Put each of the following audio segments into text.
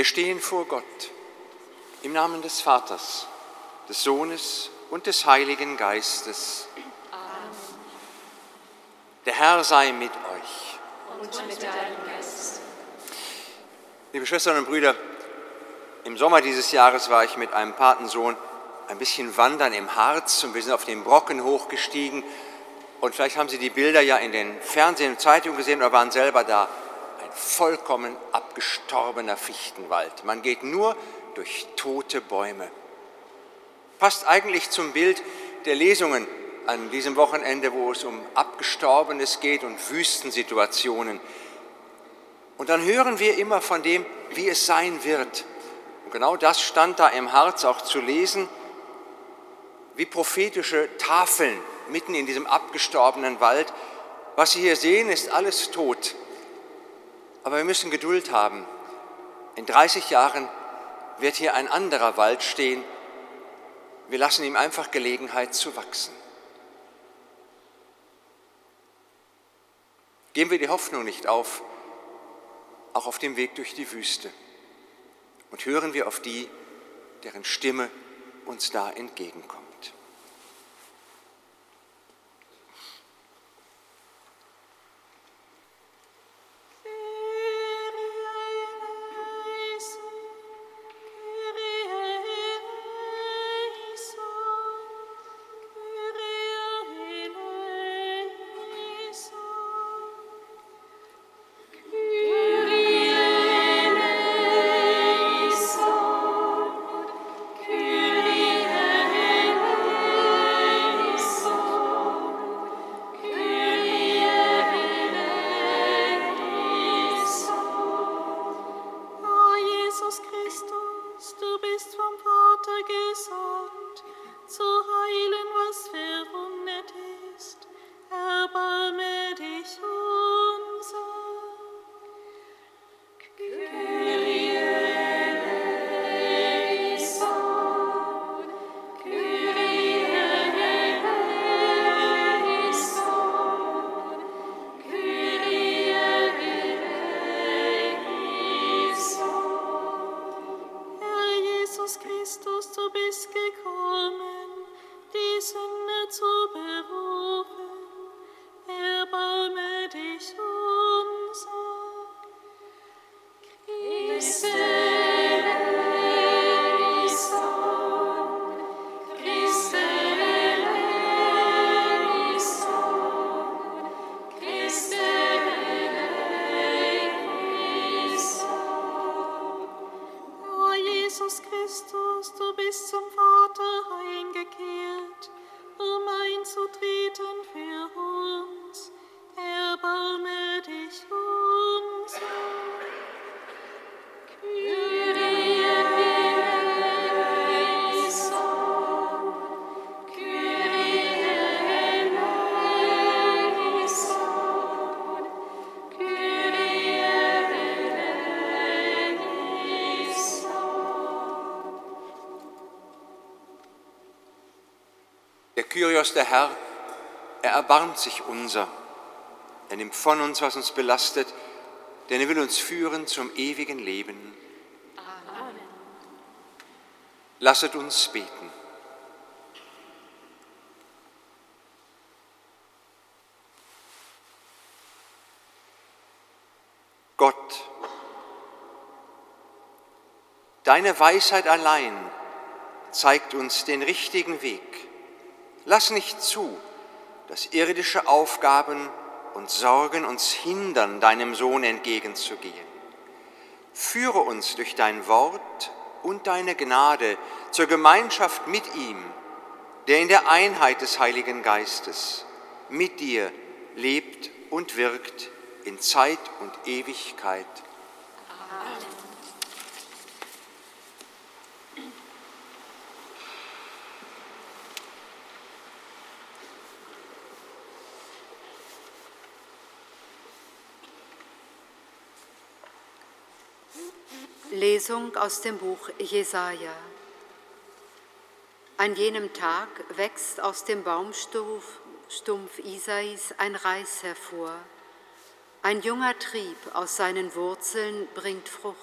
Wir stehen vor Gott im Namen des Vaters, des Sohnes und des Heiligen Geistes. Amen. Der Herr sei mit euch. Und mit deinem Geist. Liebe Schwestern und Brüder, im Sommer dieses Jahres war ich mit einem Patensohn ein bisschen wandern im Harz und wir sind auf den Brocken hochgestiegen. Und vielleicht haben Sie die Bilder ja in den Fernsehen und Zeitungen gesehen oder waren selber da vollkommen abgestorbener Fichtenwald. Man geht nur durch tote Bäume. Passt eigentlich zum Bild der Lesungen an diesem Wochenende, wo es um Abgestorbenes geht und Wüstensituationen. Und dann hören wir immer von dem, wie es sein wird. Und genau das stand da im Harz auch zu lesen, wie prophetische Tafeln mitten in diesem abgestorbenen Wald. Was Sie hier sehen, ist alles tot. Aber wir müssen Geduld haben. In 30 Jahren wird hier ein anderer Wald stehen. Wir lassen ihm einfach Gelegenheit zu wachsen. Geben wir die Hoffnung nicht auf, auch auf dem Weg durch die Wüste. Und hören wir auf die, deren Stimme uns da entgegenkommt. Kyrios, der Herr, er erbarmt sich unser. Er nimmt von uns, was uns belastet, denn er will uns führen zum ewigen Leben. Amen. Lasset uns beten. Gott, deine Weisheit allein zeigt uns den richtigen Weg. Lass nicht zu, dass irdische Aufgaben und Sorgen uns hindern, deinem Sohn entgegenzugehen. Führe uns durch dein Wort und deine Gnade zur Gemeinschaft mit ihm, der in der Einheit des Heiligen Geistes mit dir lebt und wirkt in Zeit und Ewigkeit. Amen. Lesung aus dem Buch Jesaja. An jenem Tag wächst aus dem Baumstumpf Isais ein Reis hervor ein junger Trieb aus seinen Wurzeln bringt Frucht.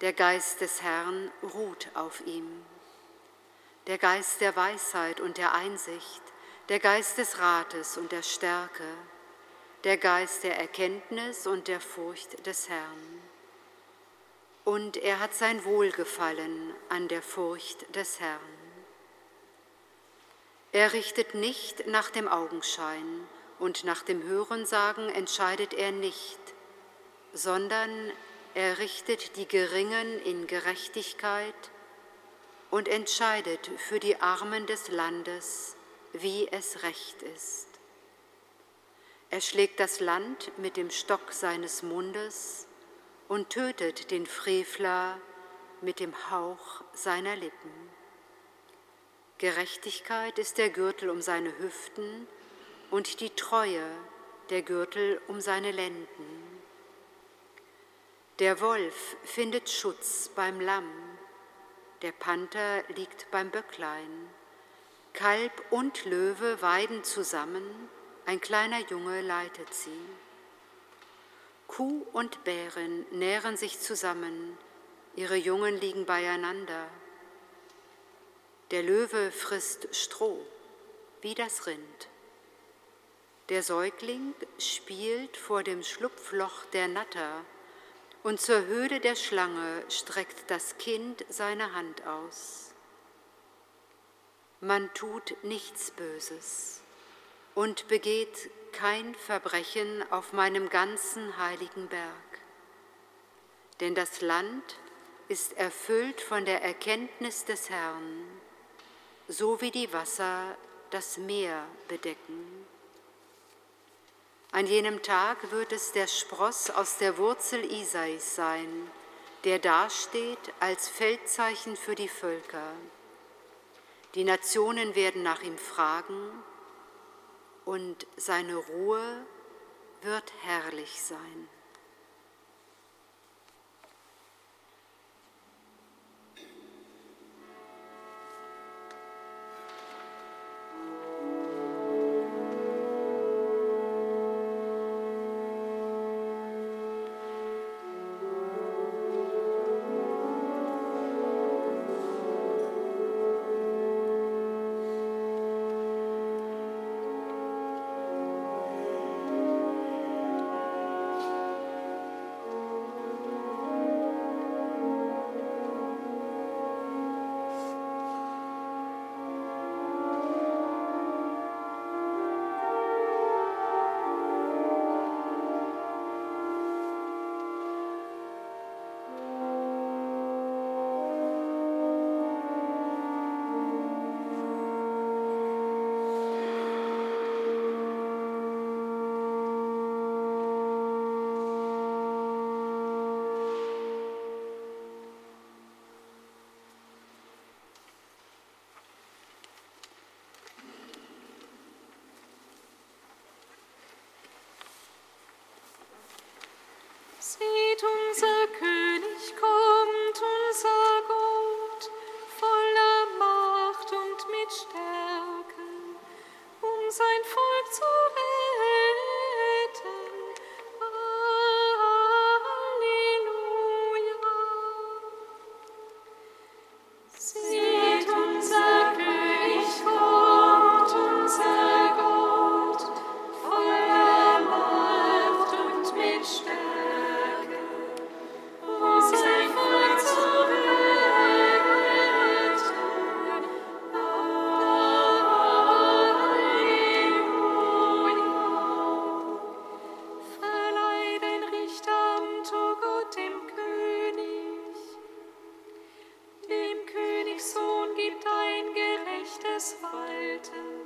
Der Geist des Herrn ruht auf ihm. Der Geist der Weisheit und der Einsicht, der Geist des Rates und der Stärke, der Geist der Erkenntnis und der Furcht des Herrn. Und er hat sein Wohlgefallen an der Furcht des Herrn. Er richtet nicht nach dem Augenschein, und nach dem Hörensagen entscheidet er nicht, sondern er richtet die Geringen in Gerechtigkeit und entscheidet für die Armen des Landes, wie es recht ist. Er schlägt das Land mit dem Stock seines Mundes und tötet den Frevler mit dem Hauch seiner Lippen. Gerechtigkeit ist der Gürtel um seine Hüften und die Treue der Gürtel um seine Lenden. Der Wolf findet Schutz beim Lamm, der Panther liegt beim Böcklein. Kalb und Löwe weiden zusammen, ein kleiner Junge leitet sie. Kuh und Bären nähren sich zusammen, ihre Jungen liegen beieinander. Der Löwe frisst Stroh wie das Rind. Der Säugling spielt vor dem Schlupfloch der Natter und zur Höhle der Schlange streckt das Kind seine Hand aus. Man tut nichts Böses und begeht kein Verbrechen auf meinem ganzen heiligen Berg. Denn das Land ist erfüllt von der Erkenntnis des Herrn, so wie die Wasser das Meer bedecken. An jenem Tag wird es der Spross aus der Wurzel Isais sein, der dasteht als Feldzeichen für die Völker. Die Nationen werden nach ihm fragen und seine Ruhe wird herrlich sein. Seht, unser des Weiten.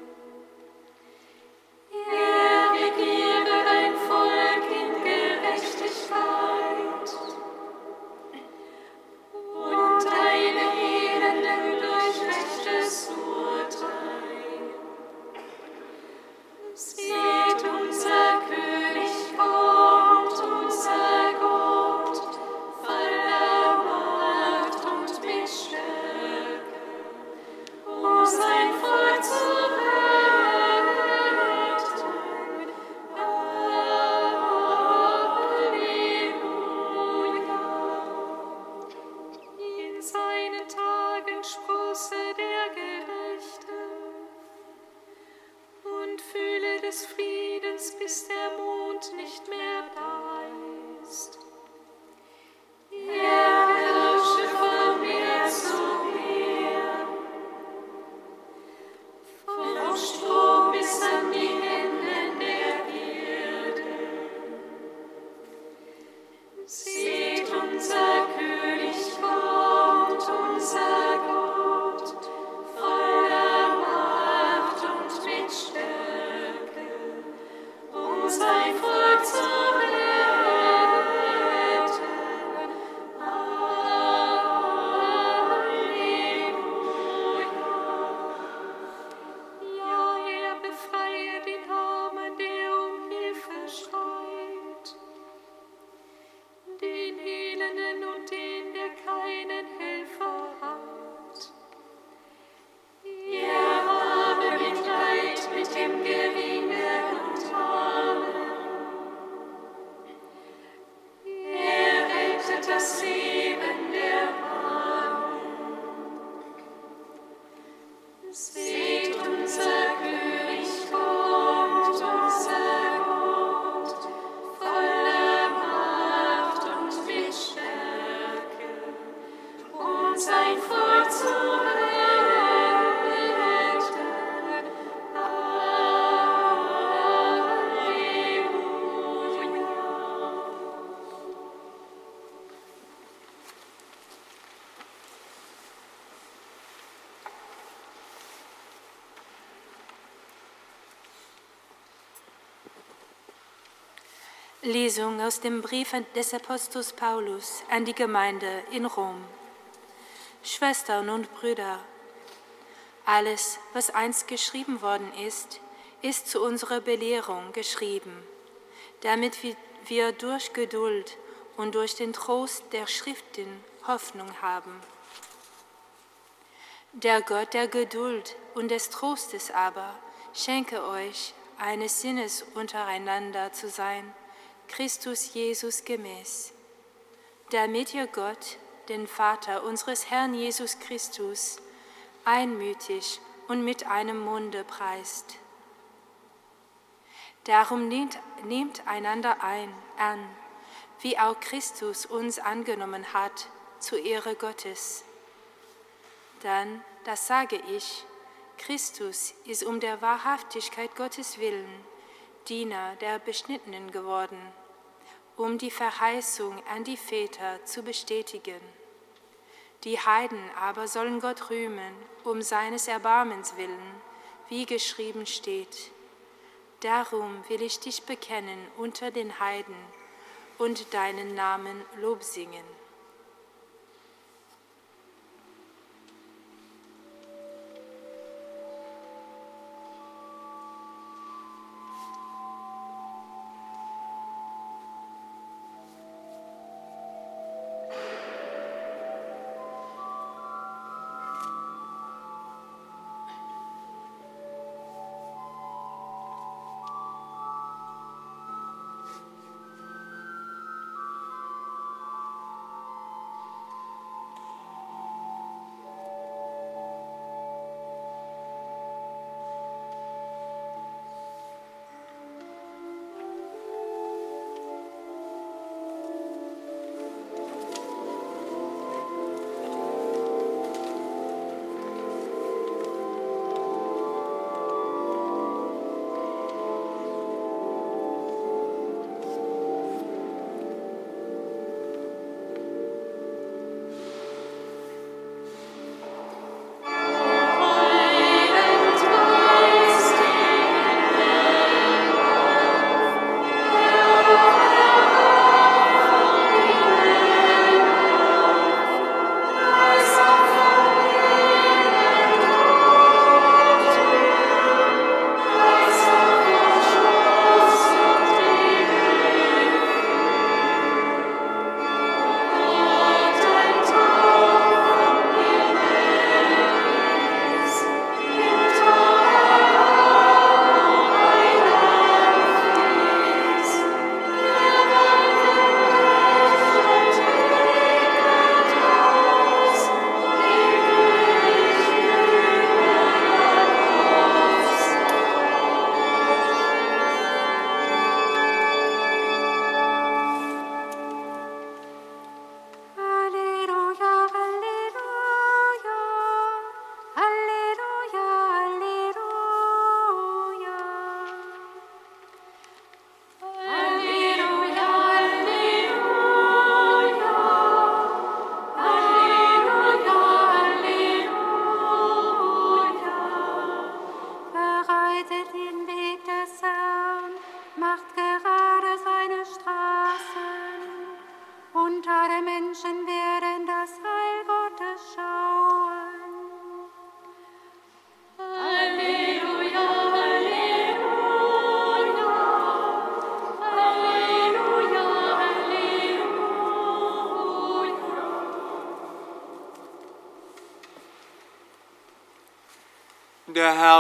Spirit. Lesung aus dem Brief des Apostels Paulus an die Gemeinde in Rom. Schwestern und Brüder, alles, was einst geschrieben worden ist, ist zu unserer Belehrung geschrieben, damit wir durch Geduld und durch den Trost der Schriften Hoffnung haben. Der Gott der Geduld und des Trostes aber schenke euch, eines Sinnes untereinander zu sein, Christus Jesus gemäß, damit ihr Gott, den Vater unseres Herrn Jesus Christus, einmütig und mit einem Munde preist. Darum nehmt, nehmt einander ein, an, wie auch Christus uns angenommen hat, zur Ehre Gottes. Dann, das sage ich, Christus ist um der Wahrhaftigkeit Gottes willen Diener der Beschnittenen geworden, um die Verheißung an die Väter zu bestätigen. Die Heiden aber sollen Gott rühmen, um seines Erbarmens willen, wie geschrieben steht. Darum will ich dich bekennen unter den Heiden und deinen Namen Lob singen.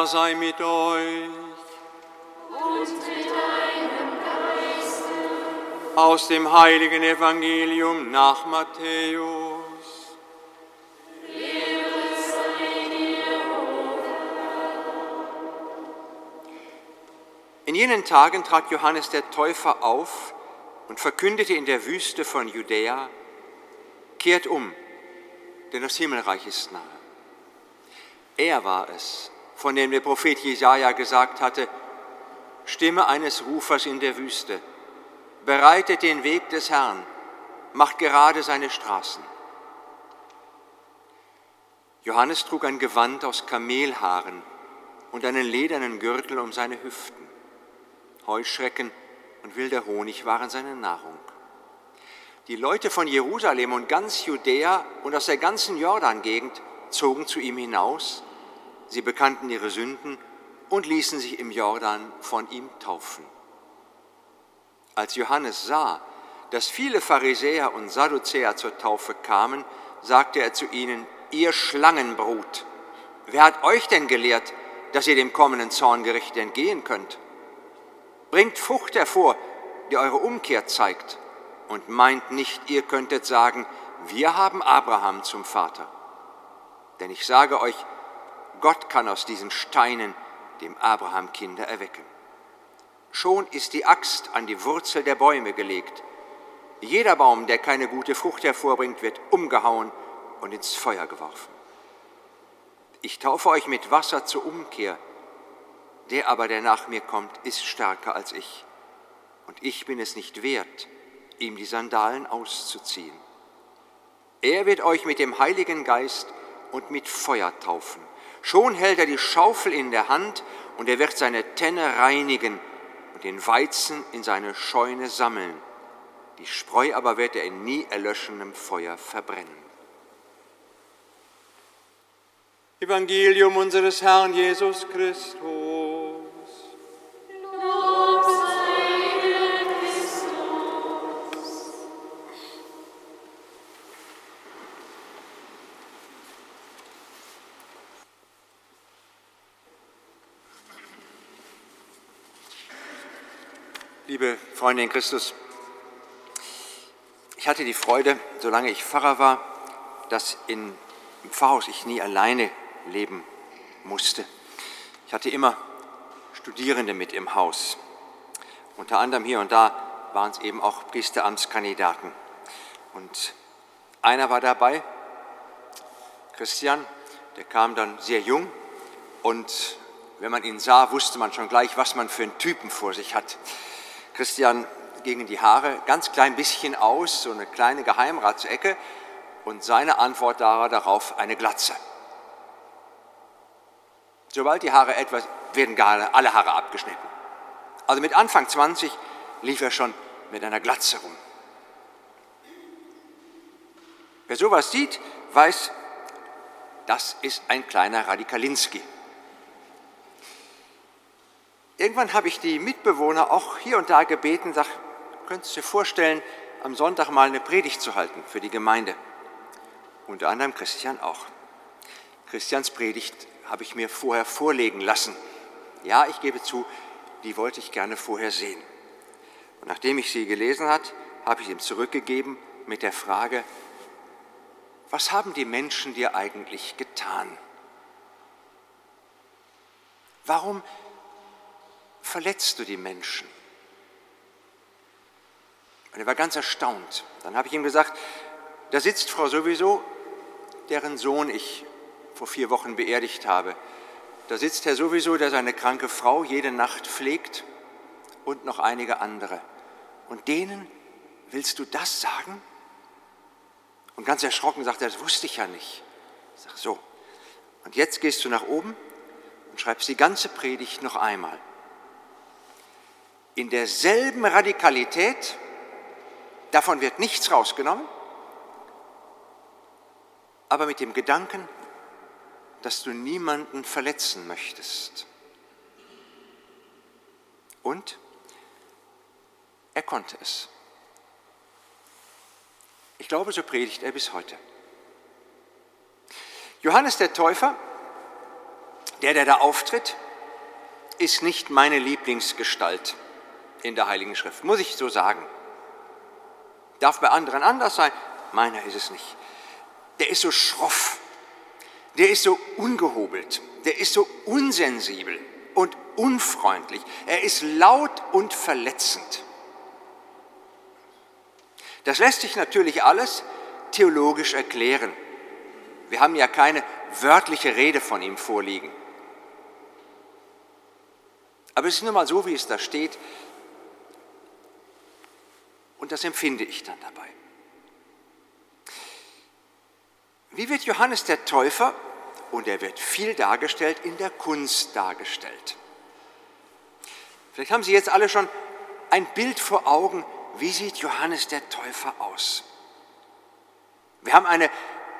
Herr sei mit euch. Und mit deinem Geiste. Aus dem heiligen Evangelium nach Matthäus. In jenen Tagen trat Johannes der Täufer auf und verkündete in der Wüste von Judäa, kehrt um, denn das Himmelreich ist nahe. Er war es, von dem der Prophet Jesaja gesagt hatte: Stimme eines Rufers in der Wüste, bereitet den Weg des Herrn, macht gerade seine Straßen. Johannes trug ein Gewand aus Kamelhaaren und einen ledernen Gürtel um seine Hüften. Heuschrecken und wilder Honig waren seine Nahrung. Die Leute von Jerusalem und ganz Judäa und aus der ganzen Jordan-Gegend zogen zu ihm hinaus. Sie bekannten ihre Sünden und ließen sich im Jordan von ihm taufen. Als Johannes sah, dass viele Pharisäer und Sadduzäer zur Taufe kamen, sagte er zu ihnen, ihr Schlangenbrut, wer hat euch denn gelehrt, dass ihr dem kommenden Zorngericht entgehen könnt? Bringt Frucht hervor, die eure Umkehr zeigt, und meint nicht, ihr könntet sagen, wir haben Abraham zum Vater. Denn ich sage euch, Gott kann aus diesen Steinen dem Abraham Kinder erwecken. Schon ist die Axt an die Wurzel der Bäume gelegt. Jeder Baum, der keine gute Frucht hervorbringt, wird umgehauen und ins Feuer geworfen. Ich taufe euch mit Wasser zur Umkehr. Der aber, der nach mir kommt, ist stärker als ich. Und ich bin es nicht wert, ihm die Sandalen auszuziehen. Er wird euch mit dem Heiligen Geist und mit Feuer taufen. Schon hält er die Schaufel in der Hand und er wird seine Tenne reinigen und den Weizen in seine Scheune sammeln. Die Spreu aber wird er in nie erlöschendem Feuer verbrennen. Evangelium unseres Herrn Jesus Christus. Liebe Freunde in Christus, ich hatte die Freude, solange ich Pfarrer war, dass in, im Pfarrhaus ich nie alleine leben musste. Ich hatte immer Studierende mit im Haus. Unter anderem hier und da waren es eben auch Priesteramtskandidaten. Und einer war dabei, Christian, der kam dann sehr jung und wenn man ihn sah, wusste man schon gleich, was man für einen Typen vor sich hat. Christian gingen die Haare ganz klein bisschen aus, so eine kleine Geheimratsecke und seine Antwort darauf eine Glatze. Sobald die Haare etwas, werden gar alle Haare abgeschnitten. Also mit Anfang 20 lief er schon mit einer Glatze rum. Wer sowas sieht, weiß, das ist ein kleiner Radikalinski. Irgendwann habe ich die Mitbewohner auch hier und da gebeten, sag, könntest du dir vorstellen, am Sonntag mal eine Predigt zu halten für die Gemeinde? Unter anderem Christian auch. Christians Predigt habe ich mir vorher vorlegen lassen. Ja, ich gebe zu, die wollte ich gerne vorher sehen. Und nachdem ich sie gelesen hat, habe ich ihm zurückgegeben mit der Frage, was haben die Menschen dir eigentlich getan? Warum verletzt du die Menschen? Und er war ganz erstaunt. Dann habe ich ihm gesagt, da sitzt Frau sowieso, deren Sohn ich vor vier Wochen beerdigt habe. Da sitzt Herr sowieso, der seine kranke Frau jede Nacht pflegt und noch einige andere. Und denen willst du das sagen? Und ganz erschrocken sagt er, das wusste ich ja nicht. Ich sage so. Und jetzt gehst du nach oben und schreibst die ganze Predigt noch einmal. In derselben Radikalität, davon wird nichts rausgenommen, aber mit dem Gedanken, dass du niemanden verletzen möchtest. Und er konnte es. Ich glaube, so predigt er bis heute. Johannes der Täufer, der, der da auftritt, ist nicht meine Lieblingsgestalt in der Heiligen Schrift, muss ich so sagen. Darf bei anderen anders sein, meiner ist es nicht. Der ist so schroff, der ist so ungehobelt, der ist so unsensibel und unfreundlich, er ist laut und verletzend. Das lässt sich natürlich alles theologisch erklären. Wir haben ja keine wörtliche Rede von ihm vorliegen. Aber es ist nun mal so, wie es da steht, und das empfinde ich dann dabei. Wie wird Johannes der Täufer, und er wird viel dargestellt, in der Kunst dargestellt? Vielleicht haben Sie jetzt alle schon ein Bild vor Augen, wie sieht Johannes der Täufer aus. Wir haben eine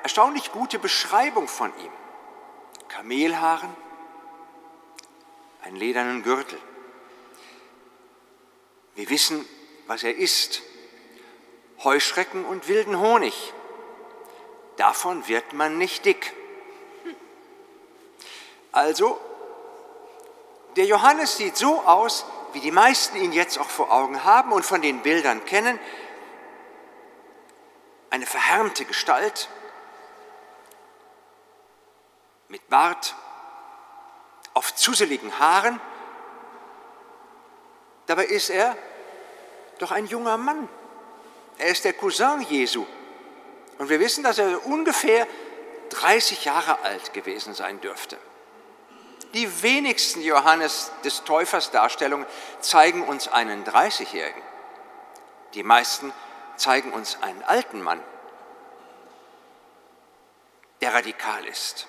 erstaunlich gute Beschreibung von ihm. Kamelhaaren, einen ledernen Gürtel. Wir wissen, was er isst. Heuschrecken und wilden Honig. Davon wird man nicht dick. Also, der Johannes sieht so aus, wie die meisten ihn jetzt auch vor Augen haben und von den Bildern kennen. Eine verhärmte Gestalt mit Bart, oft zuseligen Haaren. Dabei ist er doch ein junger Mann. Er ist der Cousin Jesu. Und wir wissen, dass er ungefähr 30 Jahre alt gewesen sein dürfte. Die wenigsten Johannes des Täufers Darstellungen zeigen uns einen 30-Jährigen. Die meisten zeigen uns einen alten Mann, der radikal ist.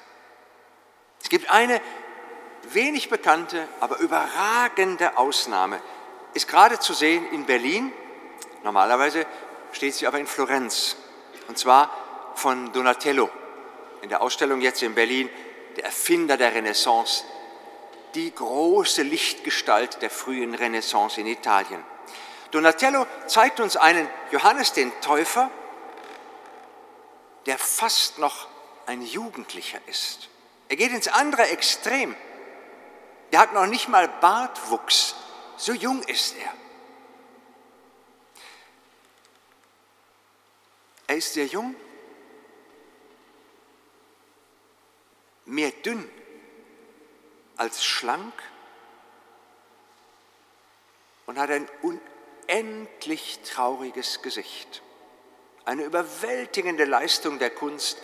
Es gibt eine wenig bekannte, aber überragende Ausnahme. Ist gerade zu sehen in Berlin. Normalerweise steht sie aber in Florenz. Und zwar von Donatello. In der Ausstellung jetzt in Berlin, der Erfinder der Renaissance, die große Lichtgestalt der frühen Renaissance in Italien. Donatello zeigt uns einen Johannes den Täufer, der fast noch ein Jugendlicher ist. Er geht ins andere Extrem. Er hat noch nicht mal Bartwuchs. So jung ist er. Er ist sehr jung, mehr dünn als schlank und hat ein unendlich trauriges Gesicht. Eine überwältigende Leistung der Kunst,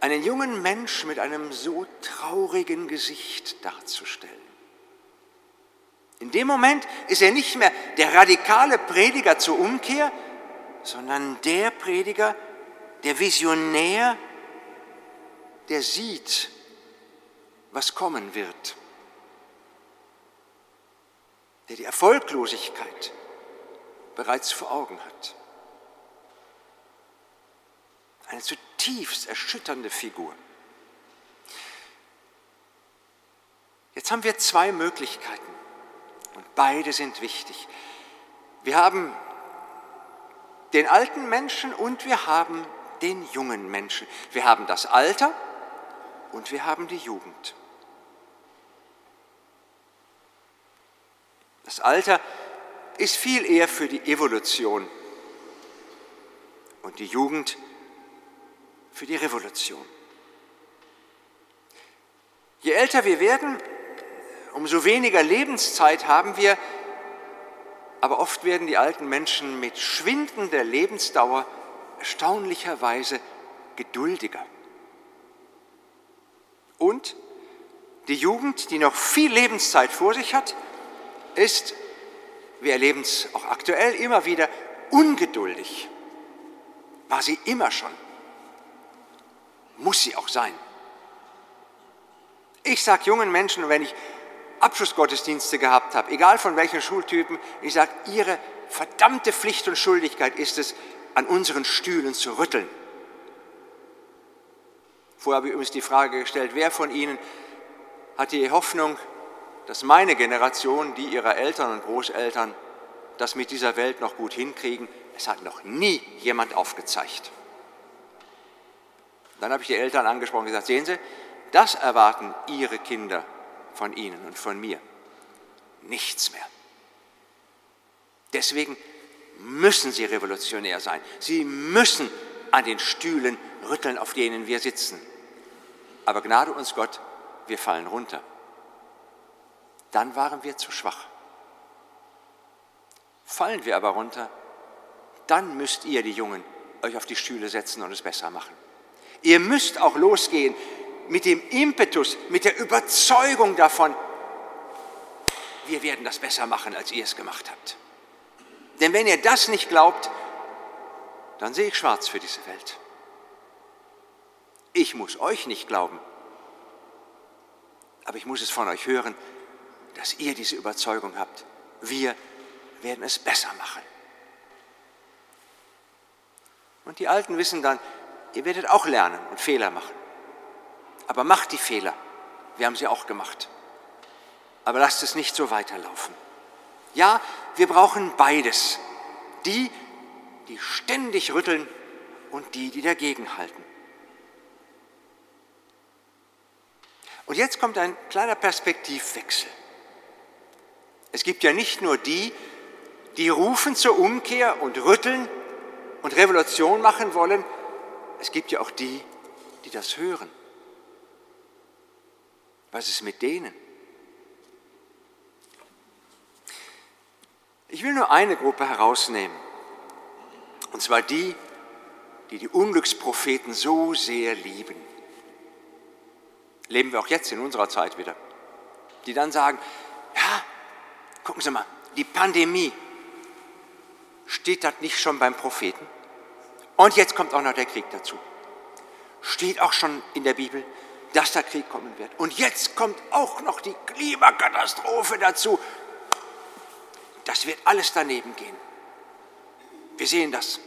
einen jungen Mensch mit einem so traurigen Gesicht darzustellen. In dem Moment ist er nicht mehr der radikale Prediger zur Umkehr, sondern der Prediger, der Visionär, der sieht, was kommen wird, der die Erfolglosigkeit bereits vor Augen hat. Eine zutiefst erschütternde Figur. Jetzt haben wir zwei Möglichkeiten und beide sind wichtig. Wir haben den alten Menschen und wir haben den jungen Menschen. Wir haben das Alter und wir haben die Jugend. Das Alter ist viel eher für die Evolution und die Jugend für die Revolution. Je älter wir werden, umso weniger Lebenszeit haben wir, aber oft werden die alten Menschen mit schwindender Lebensdauer erstaunlicherweise geduldiger. Und die Jugend, die noch viel Lebenszeit vor sich hat, ist, wir erleben es auch aktuell immer wieder, ungeduldig. War sie immer schon. Muss sie auch sein. Ich sage jungen Menschen, wenn ich Abschlussgottesdienste gehabt habe, egal von welchen Schultypen, ich sage, ihre verdammte Pflicht und Schuldigkeit ist es, an unseren Stühlen zu rütteln. Vorher habe ich übrigens die Frage gestellt, wer von Ihnen hat die Hoffnung, dass meine Generation, die ihrer Eltern und Großeltern, das mit dieser Welt noch gut hinkriegen? Es hat noch nie jemand aufgezeigt. Dann habe ich die Eltern angesprochen und gesagt, sehen Sie, das erwarten Ihre Kinder von Ihnen und von mir. Nichts mehr. Deswegen müssen Sie revolutionär sein. Sie müssen an den Stühlen rütteln, auf denen wir sitzen. Aber Gnade uns Gott, wir fallen runter. Dann waren wir zu schwach. Fallen wir aber runter, dann müsst ihr, die Jungen, euch auf die Stühle setzen und es besser machen. Ihr müsst auch losgehen mit dem Impetus, mit der Überzeugung davon, wir werden das besser machen, als ihr es gemacht habt. Denn wenn ihr das nicht glaubt, dann sehe ich schwarz für diese Welt. Ich muss euch nicht glauben, aber ich muss es von euch hören, dass ihr diese Überzeugung habt. Wir werden es besser machen. Und die Alten wissen dann, ihr werdet auch lernen und Fehler machen. Aber macht die Fehler. Wir haben sie auch gemacht. Aber lasst es nicht so weiterlaufen. Ja, wir brauchen beides. Die, die ständig rütteln und die, die dagegen halten. Und jetzt kommt ein kleiner Perspektivwechsel. Es gibt ja nicht nur die, die rufen zur Umkehr und rütteln und Revolution machen wollen, es gibt ja auch die, die das hören. Was ist mit denen? Ich will nur eine Gruppe herausnehmen, und zwar die, die die Unglückspropheten so sehr lieben. Leben wir auch jetzt in unserer Zeit wieder. Die dann sagen, ja, gucken Sie mal, die Pandemie, steht das nicht schon beim Propheten? Und jetzt kommt auch noch der Krieg dazu. Steht auch schon in der Bibel, dass der Krieg kommen wird. Und jetzt kommt auch noch die Klimakatastrophe dazu. Das wird alles daneben gehen. Wir sehen das.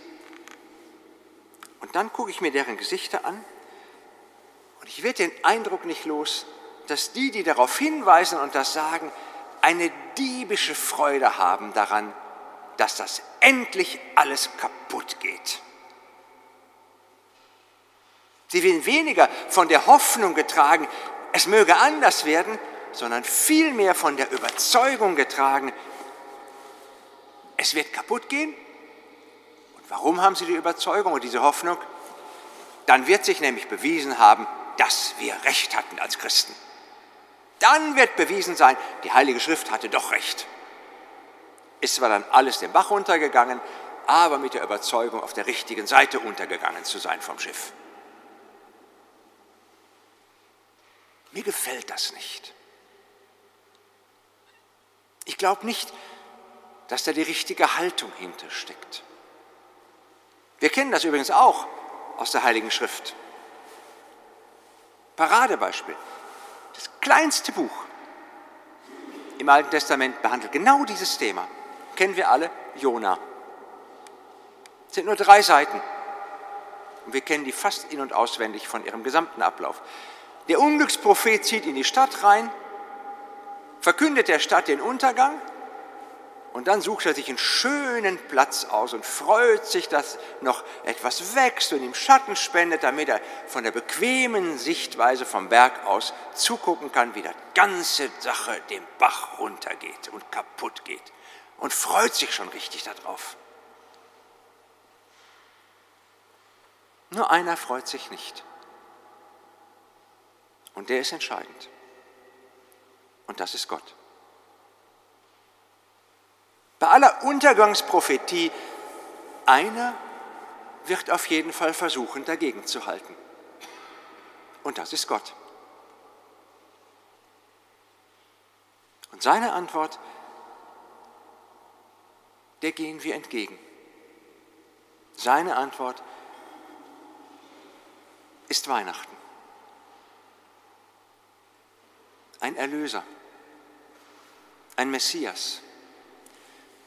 Und dann gucke ich mir deren Gesichter an und ich werde den Eindruck nicht los, dass die, die darauf hinweisen und das sagen, eine diebische Freude haben daran, dass das endlich alles kaputt geht. Sie werden weniger von der Hoffnung getragen, es möge anders werden, sondern vielmehr von der Überzeugung getragen, es wird kaputt gehen Warum haben sie die Überzeugung und diese Hoffnung? Dann wird sich nämlich bewiesen haben, dass wir Recht hatten als Christen. Dann wird bewiesen sein, die Heilige Schrift hatte doch Recht. Ist zwar dann alles den Bach untergegangen, aber mit der Überzeugung, auf der richtigen Seite untergegangen zu sein vom Schiff. Mir gefällt das nicht. Ich glaube nicht, dass da die richtige Haltung hintersteckt. Wir kennen das übrigens auch aus der Heiligen Schrift. Paradebeispiel. Das kleinste Buch im Alten Testament behandelt genau dieses Thema. Kennen wir alle? Jona. Es sind nur drei Seiten. Und wir kennen die fast in- und auswendig von ihrem gesamten Ablauf. Der Unglücksprophet zieht in die Stadt rein, verkündet der Stadt den Untergang und dann sucht er sich einen schönen Platz aus und freut sich, dass noch etwas wächst und ihm Schatten spendet, damit er von der bequemen Sichtweise vom Berg aus zugucken kann, wie die ganze Sache den Bach runtergeht und kaputt geht. Und freut sich schon richtig darauf. Nur einer freut sich nicht. Und der ist entscheidend. Und das ist Gott. Bei aller Untergangsprophetie, einer wird auf jeden Fall versuchen, dagegen zu halten. Und das ist Gott. Und seine Antwort, der gehen wir entgegen. Seine Antwort ist Weihnachten. Ein Erlöser, ein Messias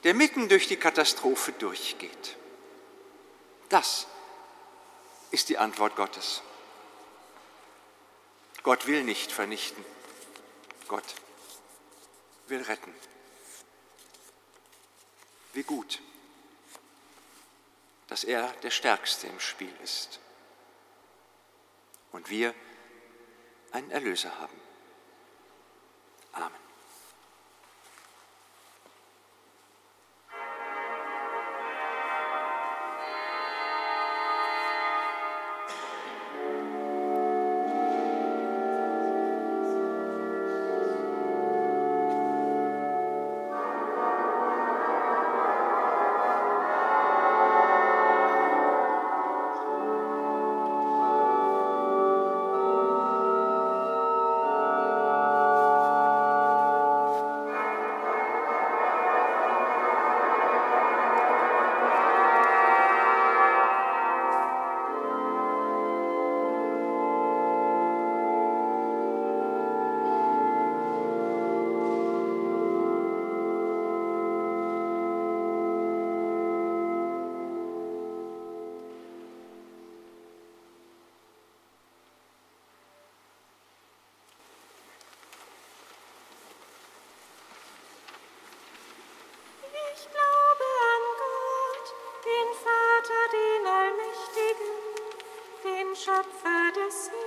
der mitten durch die Katastrophe durchgeht. Das ist die Antwort Gottes. Gott will nicht vernichten. Gott will retten. Wie gut, dass er der Stärkste im Spiel ist und wir einen Erlöser haben. Amen. Schöpfer des Himmels.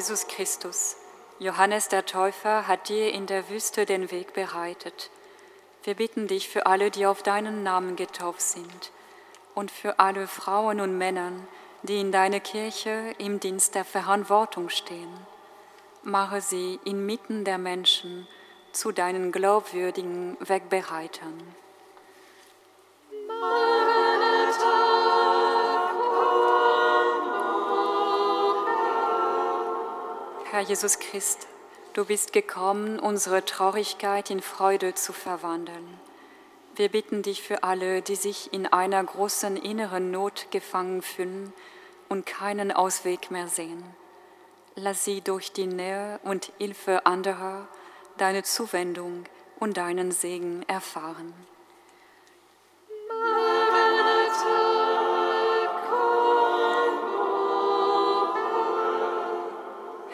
Jesus Christus. Johannes der Täufer hat dir in der Wüste den Weg bereitet. Wir bitten dich für alle, die auf deinen Namen getauft sind und für alle Frauen und Männer, die in deiner Kirche im Dienst der Verantwortung stehen. Mache sie inmitten der Menschen zu deinen glaubwürdigen Wegbereitern. Herr Jesus Christ, du bist gekommen, unsere Traurigkeit in Freude zu verwandeln. Wir bitten dich für alle, die sich in einer großen inneren Not gefangen fühlen und keinen Ausweg mehr sehen. Lass sie durch die Nähe und Hilfe anderer deine Zuwendung und deinen Segen erfahren.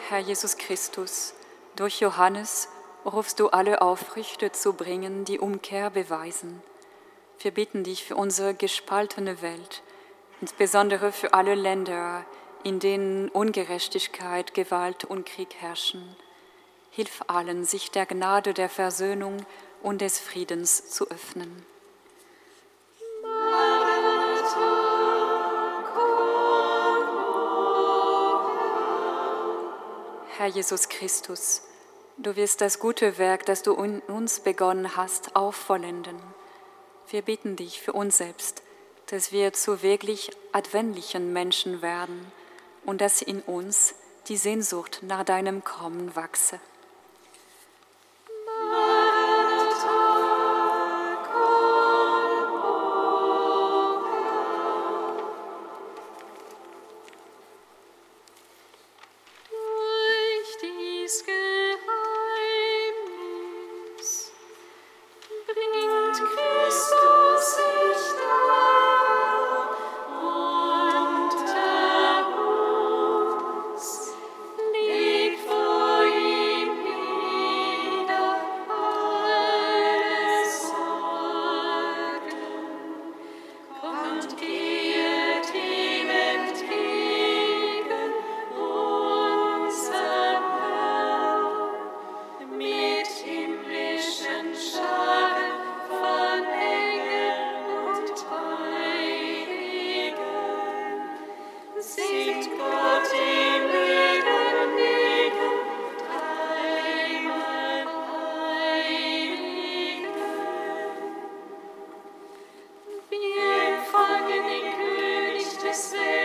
Herr Jesus Christus, durch Johannes rufst du alle auf, Früchte zu bringen, die Umkehr beweisen. Wir bitten dich für unsere gespaltene Welt, insbesondere für alle Länder, in denen Ungerechtigkeit, Gewalt und Krieg herrschen. Hilf allen, sich der Gnade der Versöhnung und des Friedens zu öffnen. Herr Jesus Christus, du wirst das gute Werk, das du in uns begonnen hast, aufvollenden. Wir bitten dich für uns selbst, dass wir zu wirklich adventlichen Menschen werden und dass in uns die Sehnsucht nach deinem Kommen wachse. Christmas.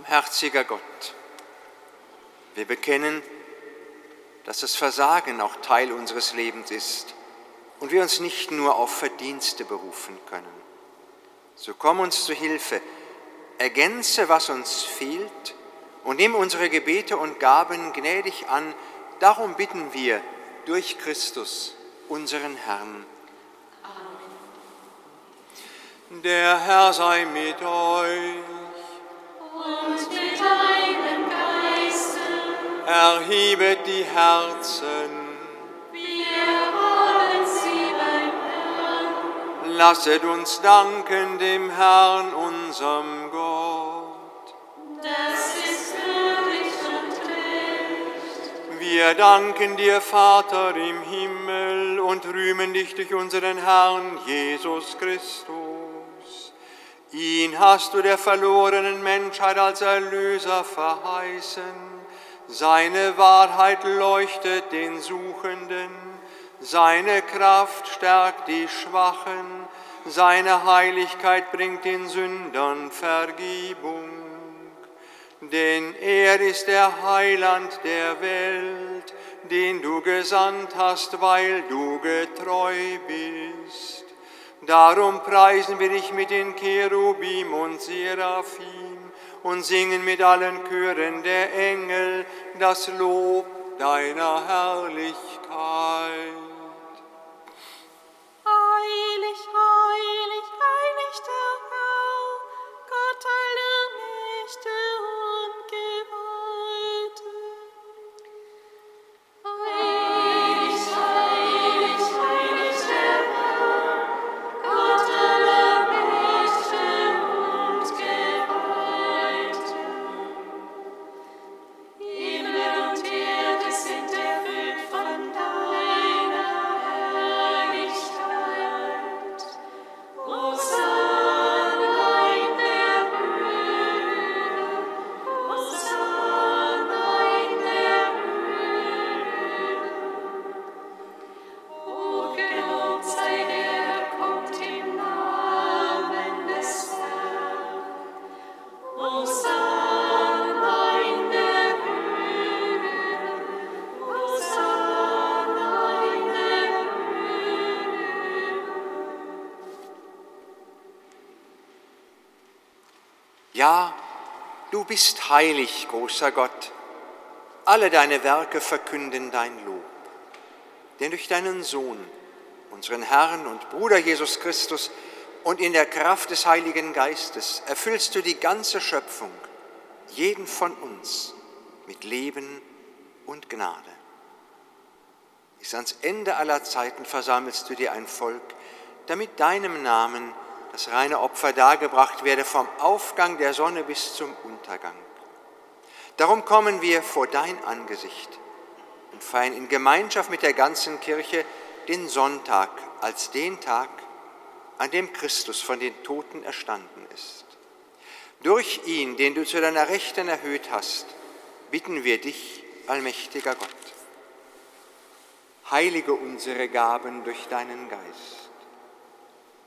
Barmherziger Gott, wir bekennen, dass das Versagen auch Teil unseres Lebens ist und wir uns nicht nur auf Verdienste berufen können. So komm uns zu Hilfe, ergänze, was uns fehlt und nimm unsere Gebete und Gaben gnädig an. Darum bitten wir durch Christus, unseren Herrn. Amen. Der Herr sei mit euch. Und mit deinem Geiste. Erhebet die Herzen. Wir haben sie beim Herrn. Lasset uns danken dem Herrn, unserem Gott. Das ist würdig und recht. Wir danken dir, Vater im Himmel, und rühmen dich durch unseren Herrn Jesus Christus. Ihn hast du der verlorenen Menschheit als Erlöser verheißen. Seine Wahrheit leuchtet den Suchenden, seine Kraft stärkt die Schwachen, seine Heiligkeit bringt den Sündern Vergebung. Denn er ist der Heiland der Welt, den du gesandt hast, weil du getreu bist. Darum preisen wir dich mit den Cherubim und Seraphim und singen mit allen Chören der Engel das Lob deiner Herrlichkeit. Heilig, heilig, heilig der Herr, Gott aller Mächte und Ja, du bist heilig, großer Gott. Alle deine Werke verkünden dein Lob. Denn durch deinen Sohn, unseren Herrn und Bruder Jesus Christus, und in der Kraft des Heiligen Geistes erfüllst du die ganze Schöpfung, jeden von uns, mit Leben und Gnade. Bis ans Ende aller Zeiten versammelst du dir ein Volk, damit deinem Namen das reine Opfer dargebracht werde vom Aufgang der Sonne bis zum Untergang. Darum kommen wir vor dein Angesicht und feiern in Gemeinschaft mit der ganzen Kirche den Sonntag als den Tag, an dem Christus von den Toten erstanden ist. Durch ihn, den du zu deiner Rechten erhöht hast, bitten wir dich, allmächtiger Gott. Heilige unsere Gaben durch deinen Geist,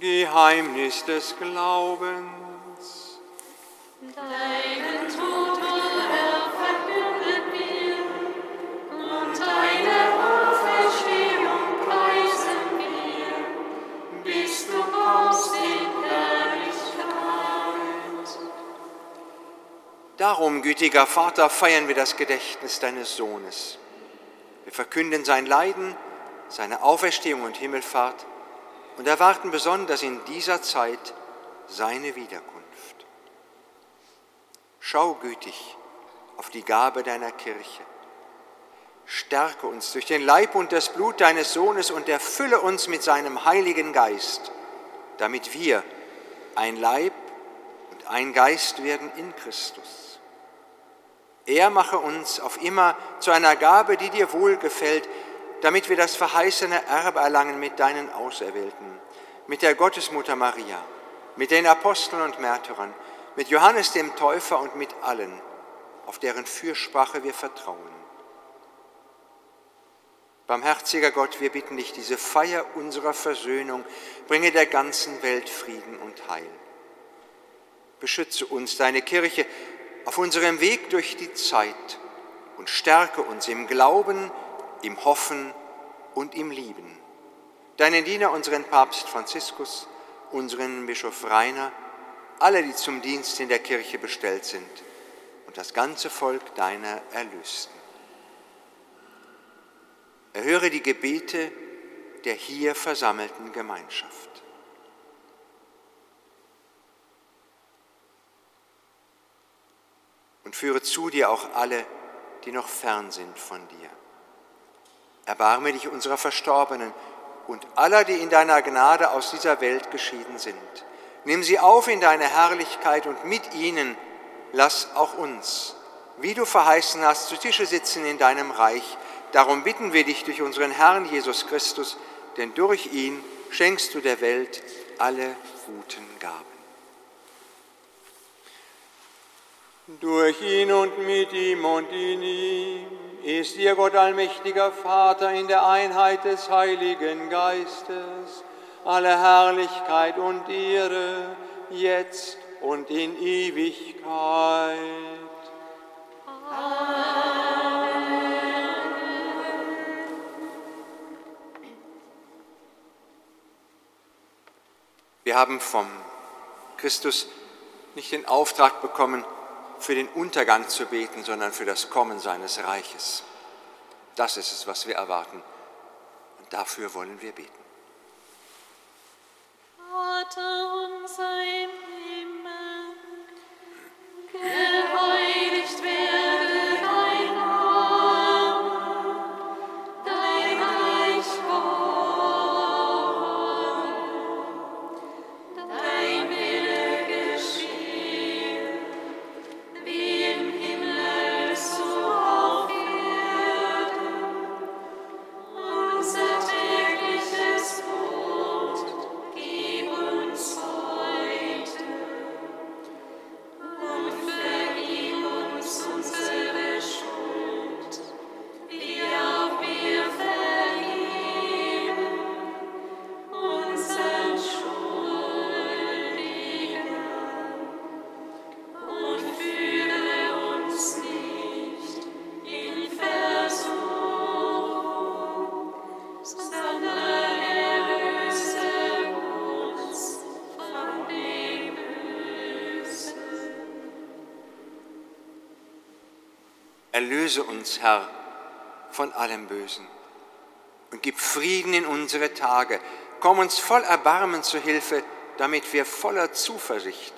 Geheimnis des Glaubens. Deinen Tod, o Herr, verkünden wir und deine Auferstehung preisen wir, bis du kommst in Herrlichkeit. Darum, gütiger Vater, feiern wir das Gedächtnis deines Sohnes. Wir verkünden sein Leiden, seine Auferstehung und Himmelfahrt und erwarten besonders in dieser Zeit seine Wiederkunft. Schau gütig auf die Gabe deiner Kirche. Stärke uns durch den Leib und das Blut deines Sohnes und erfülle uns mit seinem Heiligen Geist, damit wir ein Leib und ein Geist werden in Christus. Er mache uns auf immer zu einer Gabe, die dir wohlgefällt, damit wir das verheißene Erbe erlangen mit deinen Auserwählten, mit der Gottesmutter Maria, mit den Aposteln und Märtyrern, mit Johannes dem Täufer und mit allen, auf deren Fürsprache wir vertrauen. Barmherziger Gott, wir bitten dich, diese Feier unserer Versöhnung bringe der ganzen Welt Frieden und Heil. Beschütze uns, deine Kirche, auf unserem Weg durch die Zeit und stärke uns im Glauben, im Hoffen und im Lieben. Deinen Diener, unseren Papst Franziskus, unseren Bischof Rainer, alle, die zum Dienst in der Kirche bestellt sind und das ganze Volk deiner Erlösten. Erhöre die Gebete der hier versammelten Gemeinschaft. Und führe zu dir auch alle, die noch fern sind von dir. Erbarme dich unserer Verstorbenen und aller, die in deiner Gnade aus dieser Welt geschieden sind. Nimm sie auf in deine Herrlichkeit und mit ihnen lass auch uns, wie du verheißen hast, zu Tische sitzen in deinem Reich. Darum bitten wir dich durch unseren Herrn Jesus Christus, denn durch ihn schenkst du der Welt alle guten Gaben. Durch ihn und mit ihm und in ihm ist dir Gott allmächtiger Vater in der Einheit des Heiligen Geistes alle Herrlichkeit und Ehre, jetzt und in Ewigkeit. Wir haben vom Christus nicht den Auftrag bekommen, für den Untergang zu beten, sondern für das Kommen seines Reiches. Das ist es, was wir erwarten. Und dafür wollen wir beten. Vater unser im Himmel, Erlöse uns, Herr, von allem Bösen und gib Frieden in unsere Tage. Komm uns voll Erbarmen zu Hilfe, damit wir voller Zuversicht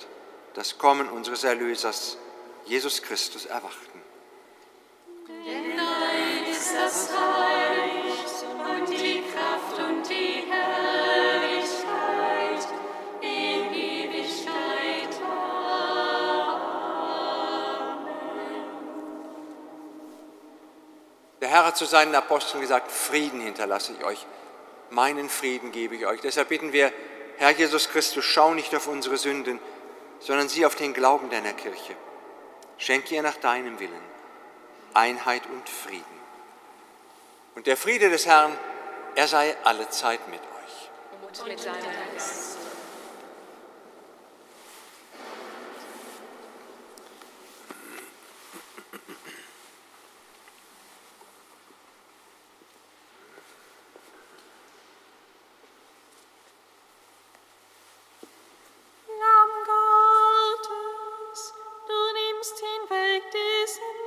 das Kommen unseres Erlösers, Jesus Christus, erwarten. Hat zu seinen Aposteln gesagt, Frieden hinterlasse ich euch, meinen Frieden gebe ich euch. Deshalb bitten wir, Herr Jesus Christus, schau nicht auf unsere Sünden, sondern sieh auf den Glauben deiner Kirche. Schenke ihr nach deinem Willen Einheit und Frieden. Und der Friede des Herrn, er sei allezeit mit euch. Und mit deinem Geist. Lamm Gottes, du nimmst hinweg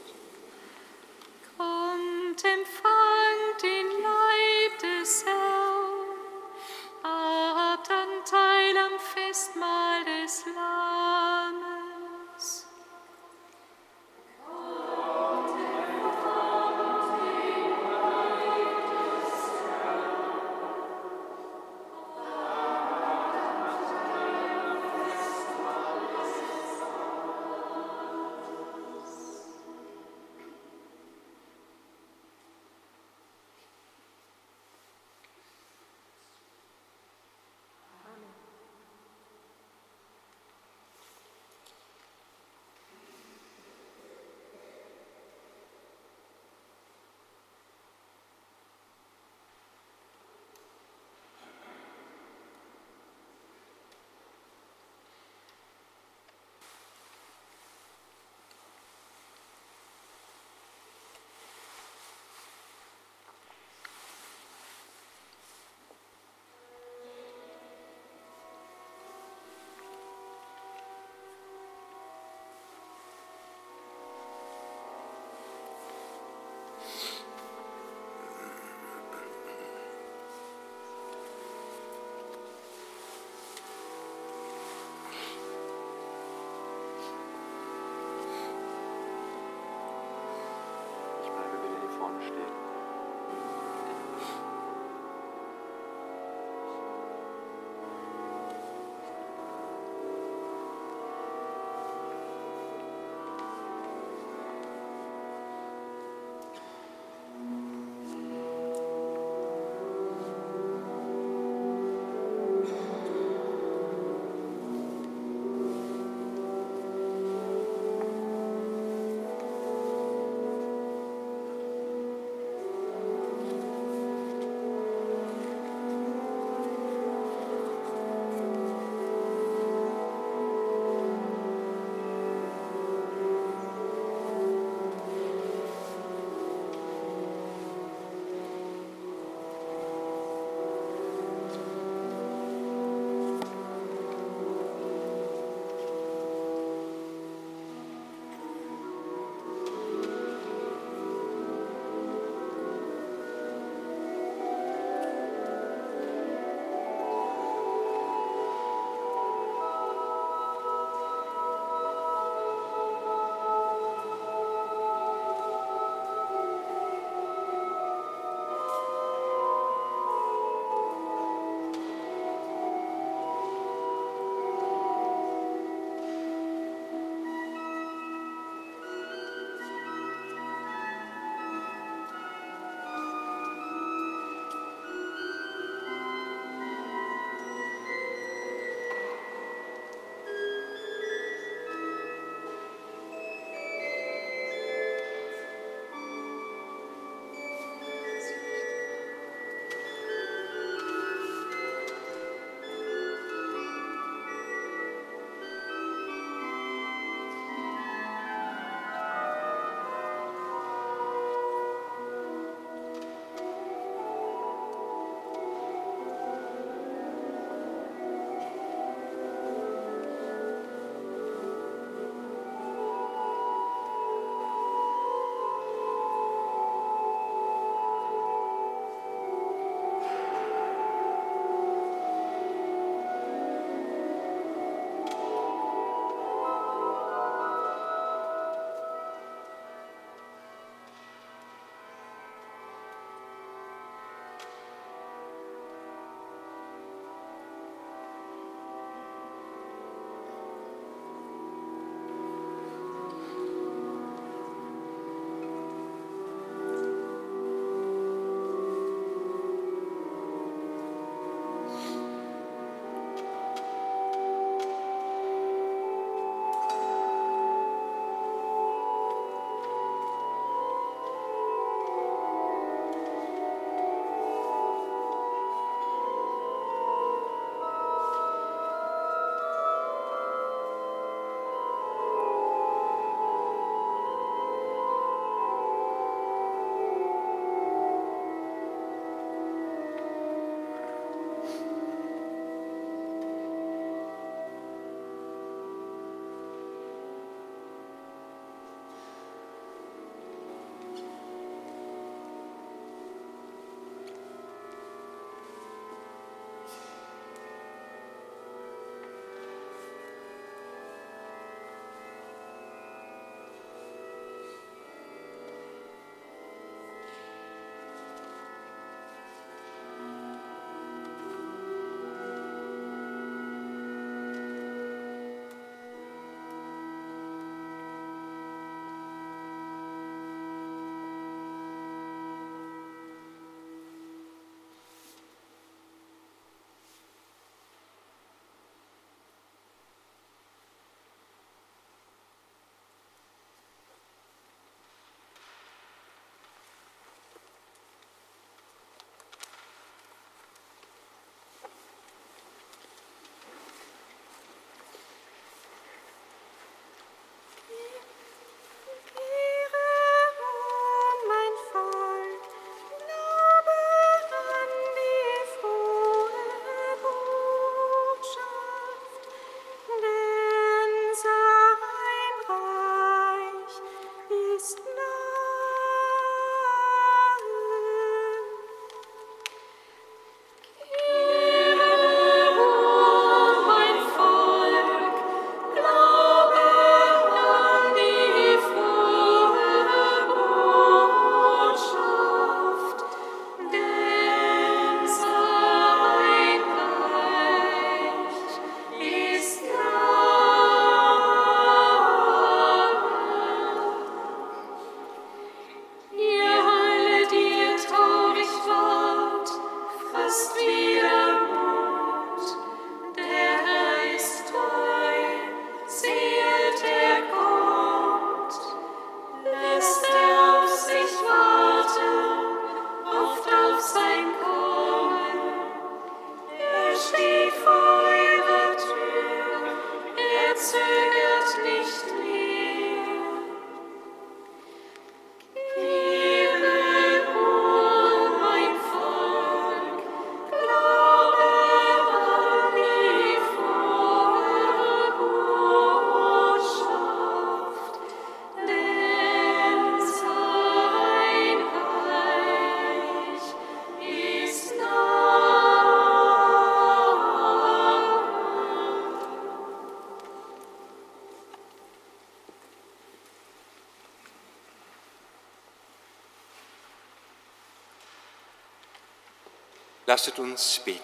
Lasset uns beten.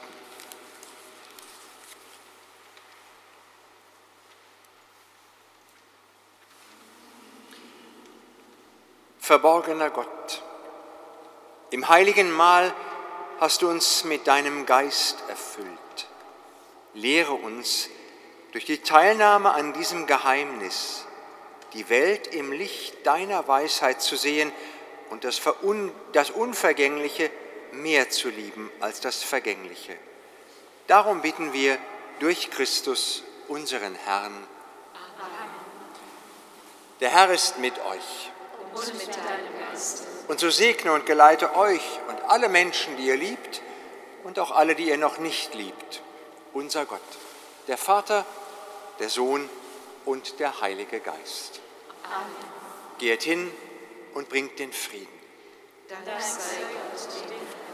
Verborgener Gott, im heiligen Mahl hast du uns mit deinem Geist erfüllt. Lehre uns durch die Teilnahme an diesem Geheimnis, die Welt im Licht deiner Weisheit zu sehen und das, Unvergängliche mehr zu lieben als das Vergängliche. Darum bitten wir durch Christus, unseren Herrn. Amen. Der Herr ist mit euch. Und mit deinem Geist. Und so segne und geleite euch und alle Menschen, die ihr liebt, und auch alle, die ihr noch nicht liebt, unser Gott, der Vater, der Sohn und der Heilige Geist. Amen. Geht hin und bringt den Frieden. Dank sei Gott,